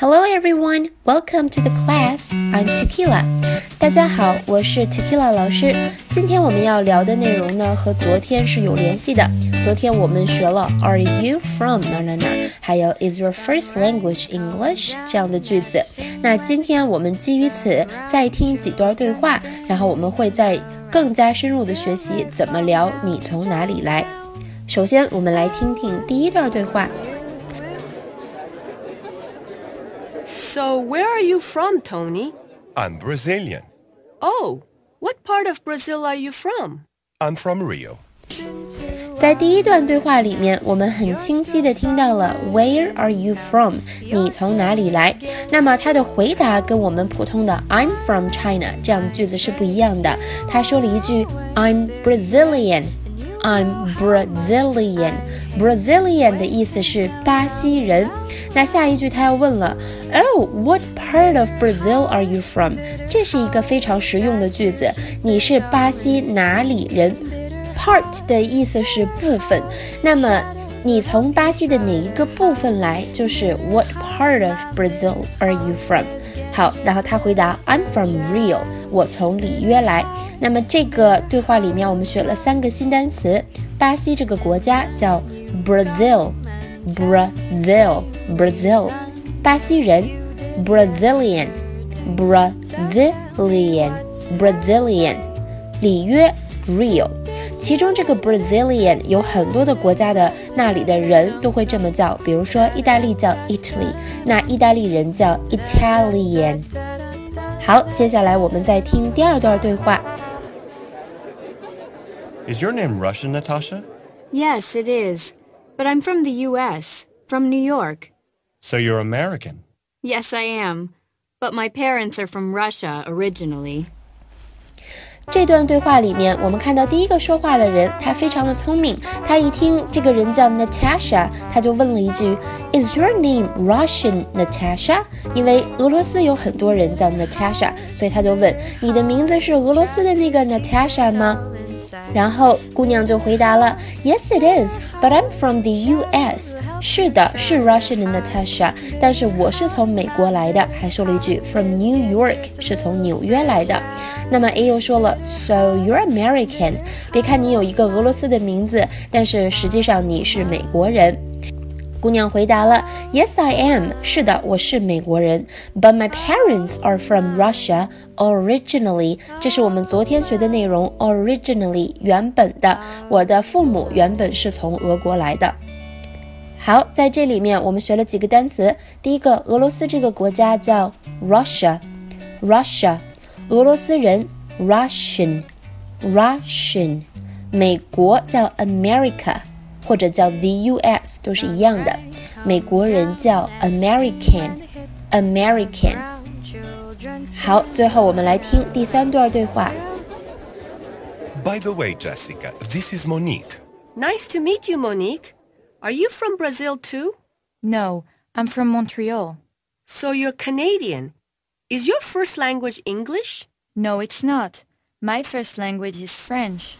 Hello everyone, welcome to the class. I'm Tequila. 大家好，我是 Tequila 老师。今天我们要聊的内容呢，和昨天是有联系的。昨天我们学了 Are you from 哪哪哪，还有 Is your first language English 这样的句子。那今天我们基于此再听几段对话，然后我们会再更加深入的学习怎么聊你从哪里来。首先，我们来听听第一段对话。So, where are you from, Tony? I'm Brazilian. Oh, what part of Brazil are you from? I'm from Rio. 在第一段对话里面，我们很清晰的听到了 Where are you from？你从哪里来？那么他的回答跟我们普通的 I'm from China 这样的句子是不一样的。他说了一句 I'm Brazilian。I'm Brazilian. Brazilian 的意思是巴西人。那下一句他要问了，Oh, what part of Brazil are you from？这是一个非常实用的句子。你是巴西哪里人？Part 的意思是部分。那么你从巴西的哪一个部分来？就是 What part of Brazil are you from？好，然后他回答，I'm from Rio，我从里约来。那么这个对话里面，我们学了三个新单词。巴西这个国家叫 Brazil，Brazil，Brazil，巴西人 Brazilian，Brazilian，Brazilian，里约 Rio。其中这个 Brazilian 有很多的国家的那里的人都会这么叫，比如说意大利叫 Italy，那意大利人叫 Italian。好，接下来我们再听第二段对话。Is your name Russian, Natasha? Yes, it is. But I'm from the U.S., from New York. So you're American. Yes, I am. But my parents are from Russia originally. 这段对话里面，我们看到第一个说话的人，他非常的聪明。他一听这个人叫 Natasha，他就问了一句：“Is your name Russian, Natasha？” 因为俄罗斯有很多人叫 Natasha，所以他就问：“你的名字是俄罗斯的那个 Natasha 吗？” 然后姑娘就回答了：“Yes, it is, but I'm from the U.S.” 是的，是 Russian Natasha，但是我是从美国来的。还说了一句 “from New York”，是从纽约来的。那么 A 又说了：“So you're American？” 别看你有一个俄罗斯的名字，但是实际上你是美国人。姑娘回答了：“Yes, I am。是的，我是美国人。But my parents are from Russia originally。这是我们昨天学的内容，originally 原本的。我的父母原本是从俄国来的。好，在这里面我们学了几个单词。第一个，俄罗斯这个国家叫 Russia，Russia，俄罗斯人 Russian，Russian，美国叫 America。或者叫 the U.S. 都是一样的。美国人叫 American，American。好，最后我们来听第三段对话。By the way, Jessica, this is Monique. Nice to meet you, Monique. Are you from Brazil too? No, I'm from Montreal. So you're Canadian. Is your first language English? No, it's not. My first language is French.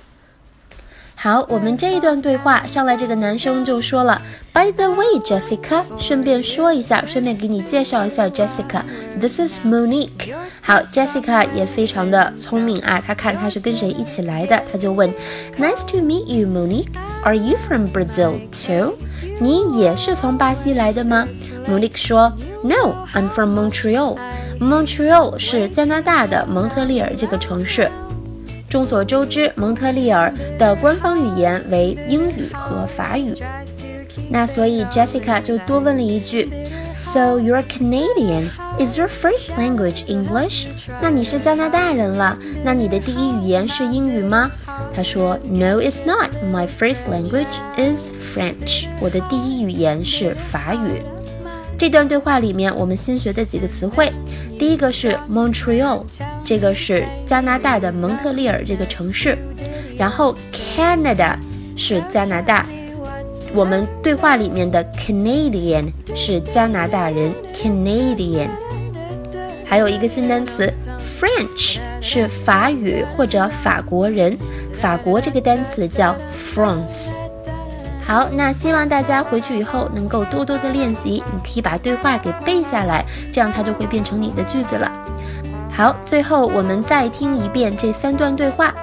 好，我们这一段对话上来，这个男生就说了，By the way, Jessica，顺便说一下，顺便给你介绍一下 Jessica，This is Monique。好，Jessica 也非常的聪明啊，他看他是跟谁一起来的，他就问，Nice to meet you, Monique. Are you from Brazil too？你也是从巴西来的吗？Monique 说，No, I'm from Montreal. Montreal 是加拿大的蒙特利尔这个城市。众所周知，蒙特利尔的官方语言为英语和法语。那所以 Jessica 就多问了一句：“So you're Canadian? Is your first language English？” 那你是加拿大人了，那你的第一语言是英语吗？他说：“No, it's not. My first language is French. 我的第一语言是法语。”这段对话里面，我们新学的几个词汇，第一个是 Montreal，这个是加拿大的蒙特利尔这个城市，然后 Canada 是加拿大，我们对话里面的 Canadian 是加拿大人 Canadian，还有一个新单词 French 是法语或者法国人，法国这个单词叫 France。好，那希望大家回去以后能够多多的练习，你可以把对话给背下来，这样它就会变成你的句子了。好，最后我们再听一遍这三段对话。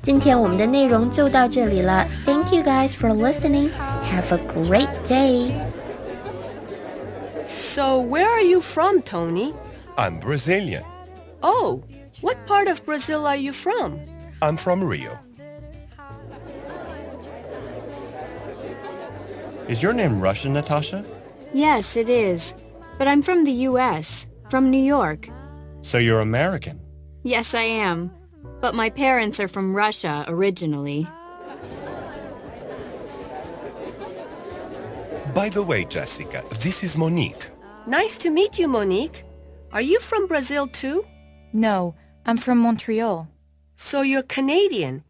今天我们的内容就到这里了，Thank you guys for listening. Have a great day. So, where are you from, Tony? I'm Brazilian. Oh, what part of Brazil are you from? I'm from Rio. Is your name Russian, Natasha? Yes, it is. But I'm from the US, from New York. So you're American. Yes, I am. But my parents are from Russia originally. By the way, Jessica, this is Monique. Nice to meet you, Monique. Are you from Brazil too? No, I'm from Montreal. So you're Canadian.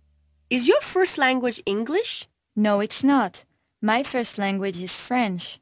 Is your first language English? No, it's not. My first language is French.